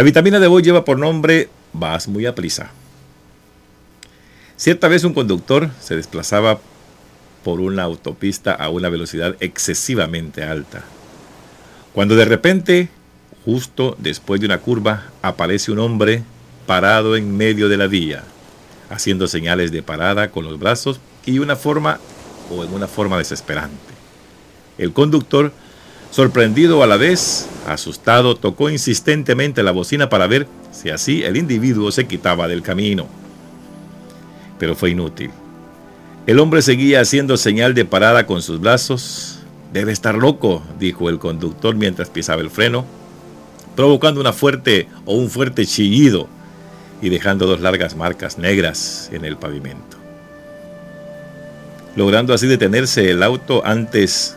La vitamina de hoy lleva por nombre Vas muy a prisa. Cierta vez un conductor se desplazaba por una autopista a una velocidad excesivamente alta. Cuando de repente, justo después de una curva, aparece un hombre parado en medio de la vía, haciendo señales de parada con los brazos y una forma o en una forma desesperante. El conductor, sorprendido a la vez, asustado, tocó insistentemente la bocina para ver si así el individuo se quitaba del camino. Pero fue inútil. El hombre seguía haciendo señal de parada con sus brazos. Debe estar loco, dijo el conductor mientras pisaba el freno, provocando una fuerte o un fuerte chillido y dejando dos largas marcas negras en el pavimento. Logrando así detenerse el auto antes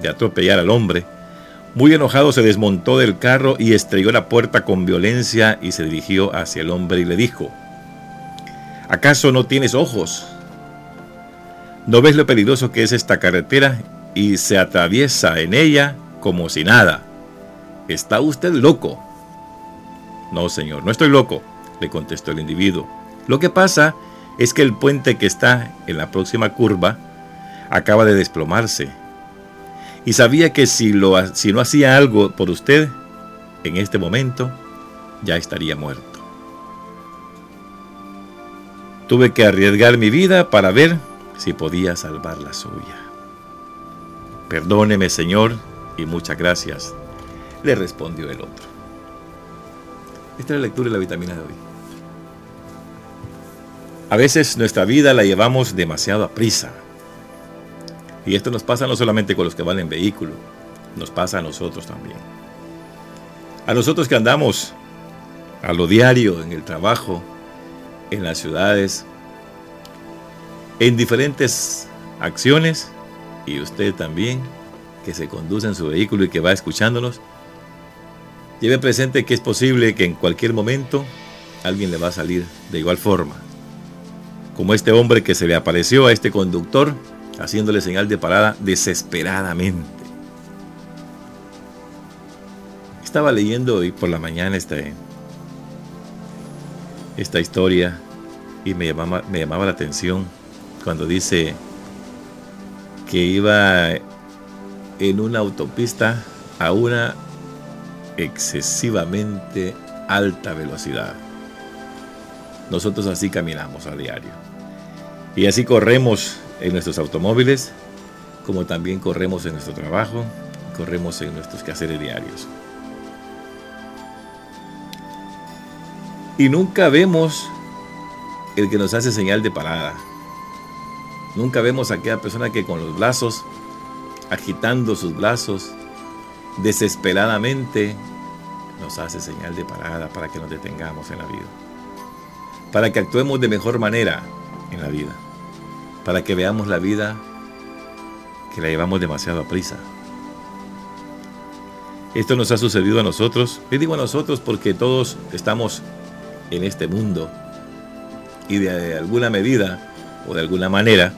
de atropellar al hombre, muy enojado se desmontó del carro y estrelló la puerta con violencia y se dirigió hacia el hombre y le dijo, ¿acaso no tienes ojos? ¿No ves lo peligroso que es esta carretera y se atraviesa en ella como si nada? ¿Está usted loco? No, señor, no estoy loco, le contestó el individuo. Lo que pasa es que el puente que está en la próxima curva acaba de desplomarse y sabía que si, no hacía algo por usted, en este momento ya estaría muerto. Tuve que arriesgar mi vida para ver si podía salvar la suya. Perdóneme, Señor, y muchas gracias, le respondió el otro. Esta es la lectura de la vitamina de hoy. A veces nuestra vida la llevamos demasiado a prisa. Y esto nos pasa no solamente con los que van en vehículo, nos pasa a nosotros también. A nosotros que andamos a lo diario, en el trabajo, en las ciudades, en diferentes acciones, y usted también, que se conduce en su vehículo y que va escuchándonos, lleve presente que es posible que en cualquier momento alguien le va a salir de igual forma. Como este hombre que se le apareció a este conductor haciéndole señal de parada desesperadamente. Estaba leyendo hoy por la mañana esta, esta historia y me llamaba, me llamaba la atención cuando dice que iba en una autopista a una excesivamente alta velocidad. Nosotros así caminamos a diario. Y así corremos en nuestros automóviles, como también corremos en nuestro trabajo, corremos en nuestros quehaceres diarios. Y nunca vemos el que nos hace señal de parada. Nunca vemos a aquella persona que con los brazos, agitando sus brazos, desesperadamente nos hace señal de parada para que nos detengamos en la vida. Para que actuemos de mejor manera en la vida para que veamos la vida que la llevamos demasiado a prisa. Esto nos ha sucedido a nosotros, y digo a nosotros porque todos estamos en este mundo y de alguna medida o de alguna manera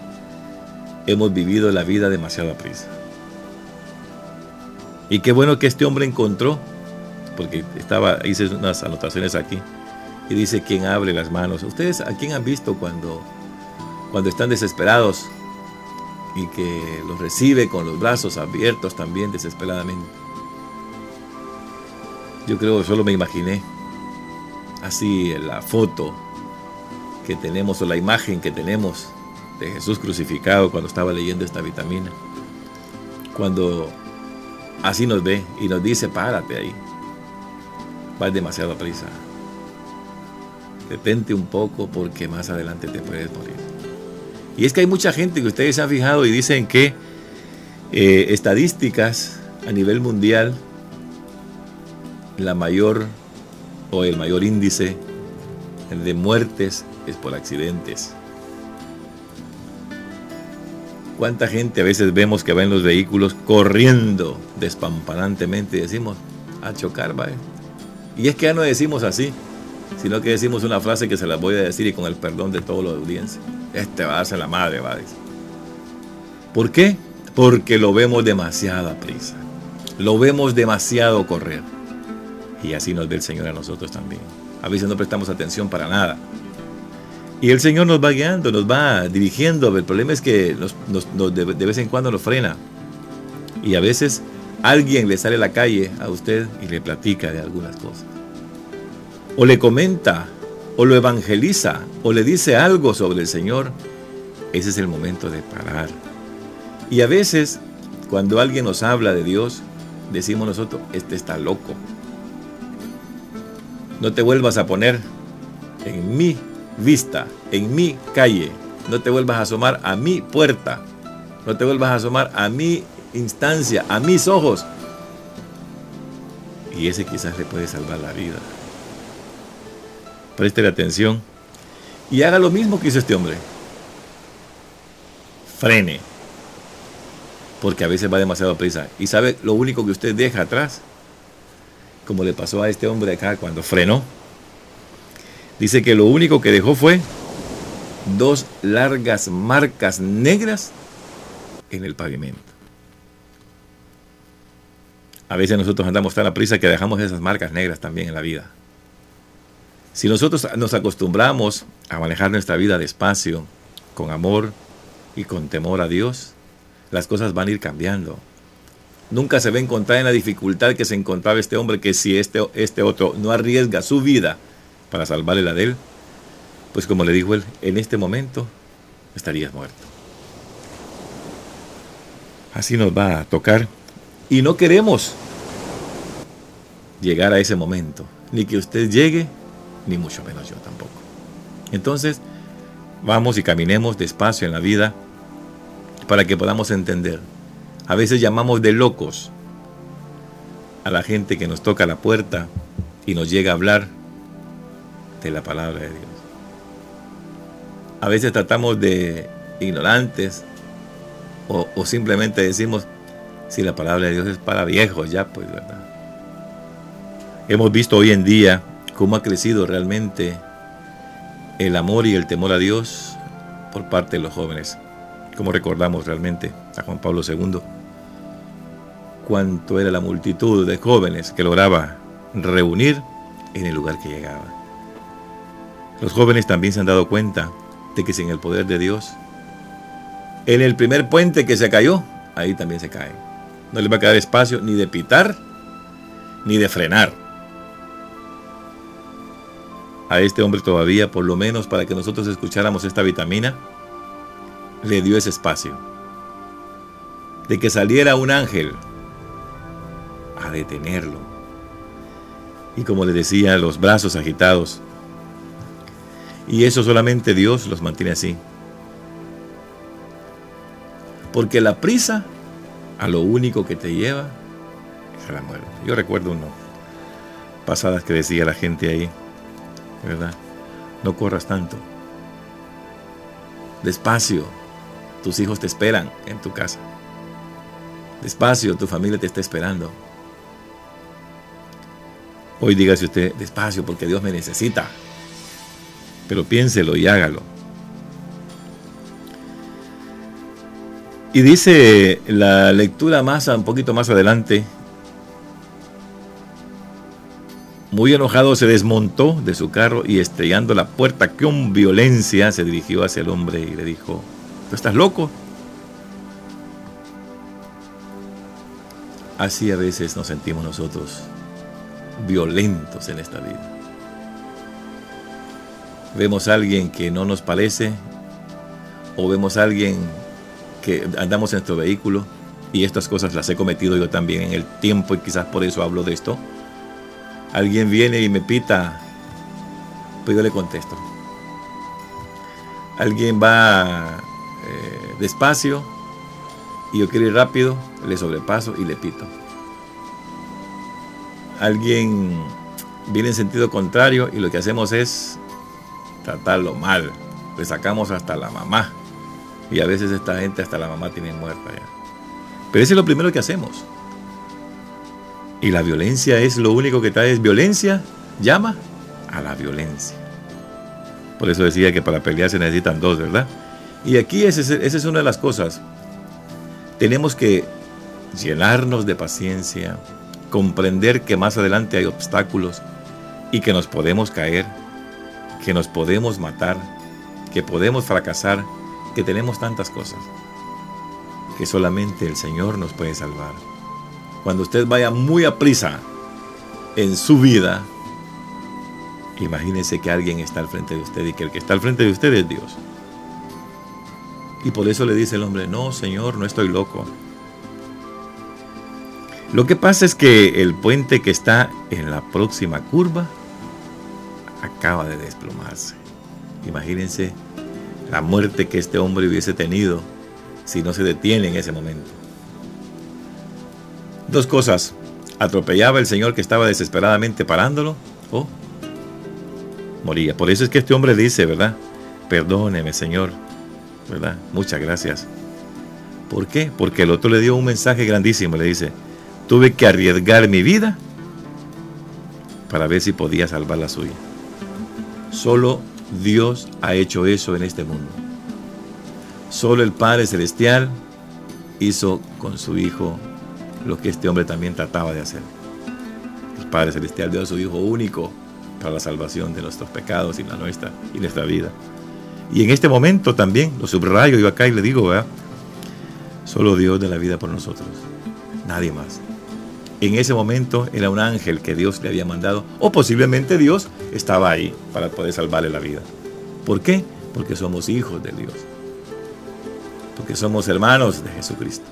hemos vivido la vida demasiado a prisa. Y qué bueno que este hombre encontró, porque estaba, hice unas anotaciones aquí, y dice, quien abre las manos. ¿Ustedes a quién han visto cuando cuando están desesperados y que los recibe con los brazos abiertos también desesperadamente. Yo creo que solo me imaginé así la foto que tenemos o la imagen que tenemos de Jesús crucificado cuando estaba leyendo esta vitamina. Cuando así nos ve y nos dice, párate ahí, vas demasiado a prisa. Detente un poco porque más adelante te puedes morir. Y es que hay mucha gente que ustedes han fijado y dicen que eh, estadísticas a nivel mundial, la mayor o el mayor índice de muertes es por accidentes. ¿Cuánta gente a veces vemos que va en los vehículos corriendo despampanantemente y decimos, a chocar, va? Y es que ya no decimos así, sino que decimos una frase que se la voy a decir y con el perdón de todos los audiencia. Este va a ser la madre, va a decir. ¿Por qué? Porque lo vemos demasiado a prisa. Lo vemos demasiado correr. Y así nos ve el Señor a nosotros también. A veces no prestamos atención para nada. Y el Señor nos va guiando, nos va dirigiendo. El problema es que de, vez en cuando nos frena. Y a veces alguien le sale a la calle a usted y le platica de algunas cosas. O le comenta, o lo evangeliza, o le dice algo sobre el Señor. Ese es el momento de parar. Y a veces, cuando alguien nos habla de Dios, decimos nosotros, este está loco. No te vuelvas a poner en mi vista, en mi calle. No te vuelvas a asomar a mi puerta. No te vuelvas a asomar a mi instancia, a mis ojos. Y ese quizás le puede salvar la vida. Preste atención y haga lo mismo que hizo este hombre. Frene. Porque a veces va demasiado prisa. Y sabe lo único que usted deja atrás como le pasó a este hombre acá cuando frenó. Dice que lo único que dejó fue dos largas marcas negras en el pavimento. A veces nosotros andamos tan a prisa que dejamos esas marcas negras también en la vida. Si nosotros nos acostumbramos a manejar nuestra vida despacio, con amor y con temor a Dios, las cosas van a ir cambiando nunca se va a encontrar en la dificultad que se encontraba este hombre, que si este, este otro no arriesga su vida para salvarle la de él, pues como le dijo él, en este momento estarías muerto. Así nos va a tocar. Y no queremos llegar a ese momento, ni que usted llegue, ni mucho menos yo tampoco. Entonces, vamos y caminemos despacio en la vida para que podamos entender a veces llamamos de locos a la gente que nos toca la puerta y nos llega a hablar de la palabra de Dios. A veces tratamos de ignorantes o, simplemente decimos, si la palabra de Dios es para viejos, ya pues, ¿verdad? Hemos visto hoy en día cómo ha crecido realmente el amor y el temor a Dios por parte de los jóvenes como recordamos realmente a Juan Pablo II, cuánto era la multitud de jóvenes que lograba reunir en el lugar que llegaba. Los jóvenes también se han dado cuenta de que sin el poder de Dios, en el primer puente que se cayó, ahí también se cae. No les va a quedar espacio ni de pitar, ni de frenar. A este hombre todavía, por lo menos para que nosotros escucháramos esta vitamina, le dio ese espacio. De que saliera un ángel a detenerlo. Y como le decía, los brazos agitados. Y eso solamente Dios los mantiene así. Porque la prisa a lo único que te lleva es a la muerte. Yo recuerdo uno, pasadas que decía la gente ahí, ¿verdad? No corras tanto. Despacio, tus hijos te esperan en tu casa. Despacio, tu familia te está esperando. Hoy dígase usted despacio porque Dios me necesita. Pero piénselo y hágalo. Y dice la lectura más un poquito más adelante, muy enojado se desmontó de su carro y estrellando la puerta con violencia se dirigió hacia el hombre y le dijo, estás loco? Así a veces nos sentimos nosotros violentos en esta vida. Vemos a alguien que no nos parece o vemos a alguien que andamos en nuestro vehículo y estas cosas las he cometido yo también en el tiempo y quizás por eso hablo de esto. Alguien viene y me pita, pues yo le contesto. Alguien va eh, despacio y yo quiero ir rápido, le sobrepaso y le pito. Alguien viene en sentido contrario y lo que hacemos es tratarlo mal. Le sacamos hasta la mamá. Y a veces esta gente hasta la mamá tiene muerta ya. Pero eso es lo primero que hacemos. Y la violencia es lo único que trae violencia, llama a la violencia. Por eso decía que para pelear se necesitan dos, ¿verdad? Y aquí esa es, una de las cosas. Tenemos que llenarnos de paciencia, comprender que más adelante hay obstáculos y que nos podemos caer, que nos podemos matar, que podemos fracasar, que tenemos tantas cosas, que solamente el Señor nos puede salvar. Cuando usted vaya muy a prisa en su vida, imagínese que alguien está al frente de usted y que el que está al frente de usted es Dios. Y por eso le dice el hombre, no, Señor, no estoy loco. Lo que pasa es que el puente que está en la próxima curva acaba de desplomarse. Imagínense la muerte que este hombre hubiese tenido si no se detiene en ese momento. Dos cosas. Atropellaba el Señor que estaba desesperadamente parándolo o moría. Por eso es que este hombre dice, ¿verdad? Perdóneme, Señor. ¿Verdad? Muchas gracias. ¿Por qué? Porque el otro le dio un mensaje grandísimo. Le dice, tuve que arriesgar mi vida para ver si podía salvar la suya. Solo Dios ha hecho eso en este mundo. Solo el Padre Celestial hizo con su Hijo lo que este hombre también trataba de hacer. El Padre Celestial dio a su Hijo único para la salvación de nuestros pecados y nuestra y nuestra vida. Y en este momento también, lo subrayo yo acá y le digo, ¿verdad? Solo Dios de la vida por nosotros, nadie más. En ese momento era un ángel que Dios le había mandado, o posiblemente Dios estaba ahí para poder salvarle la vida. ¿Por qué? Porque somos hijos de Dios. Porque somos hermanos de Jesucristo.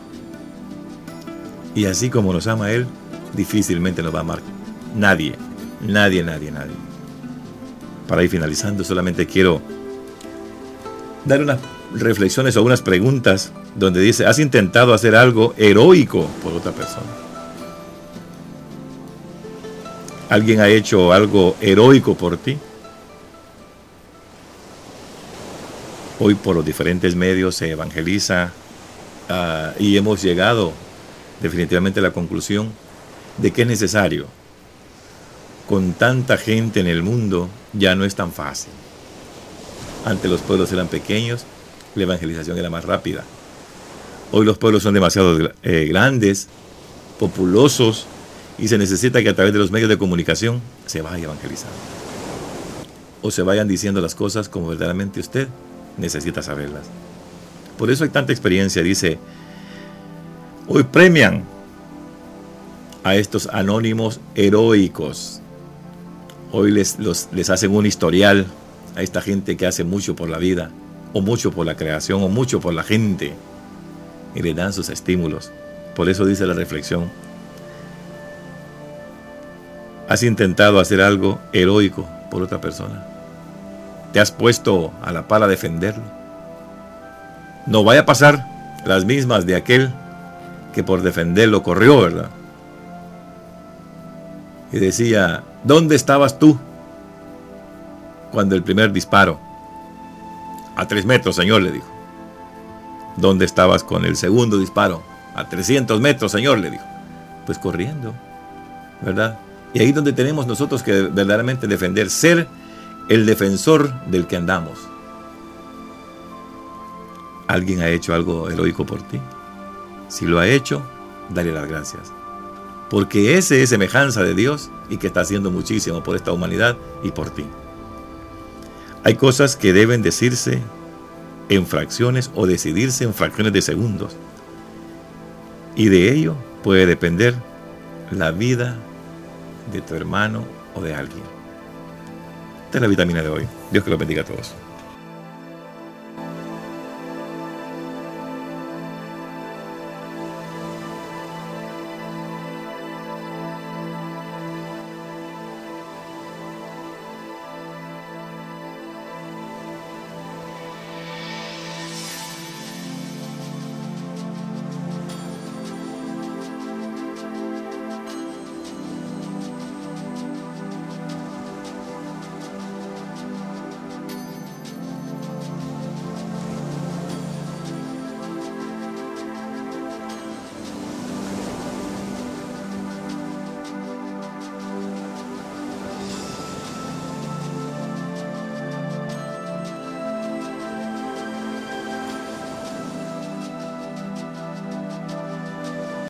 Y así como nos ama Él, difícilmente nos va a amar nadie, nadie, nadie, nadie. Para ir finalizando, solamente quiero dar unas reflexiones o unas preguntas donde dice, ¿has intentado hacer algo heroico por otra persona? ¿Alguien ha hecho algo heroico por ti? Hoy por los diferentes medios se evangeliza uh, y hemos llegado definitivamente la conclusión de que es necesario. Con tanta gente en el mundo ya no es tan fácil. Antes los pueblos eran pequeños, la evangelización era más rápida. Hoy los pueblos son demasiado eh, grandes, populosos, y se necesita que a través de los medios de comunicación se vaya evangelizando. O se vayan diciendo las cosas como verdaderamente usted necesita saberlas. Por eso hay tanta experiencia. Dice, hoy premian a estos anónimos heroicos. Hoy les, les hacen un historial a esta gente que hace mucho por la vida, o mucho por la creación, o mucho por la gente, y le dan sus estímulos. Por eso dice la reflexión, ¿has intentado hacer algo heroico por otra persona? ¿Te has puesto a la par a defenderlo? No vaya a pasar las mismas de aquel que por defenderlo corrió, ¿verdad? Y decía, ¿dónde estabas tú cuando el primer disparo. A tres metros, señor, le dijo. ¿Dónde estabas con el segundo disparo? A 300 metros, señor, le dijo. Pues corriendo, ¿verdad? Y ahí es donde tenemos nosotros que verdaderamente defender, ser el defensor del que andamos. ¿Alguien ha hecho algo heroico por ti? Si lo ha hecho, dale las gracias. Porque ese es semejanza de Dios y que está haciendo muchísimo por esta humanidad y por ti. Hay cosas que deben decirse en fracciones o decidirse en fracciones de segundos. Y de ello puede depender la vida de tu hermano o de alguien. Esta es la vitamina de hoy. Dios que los bendiga a todos.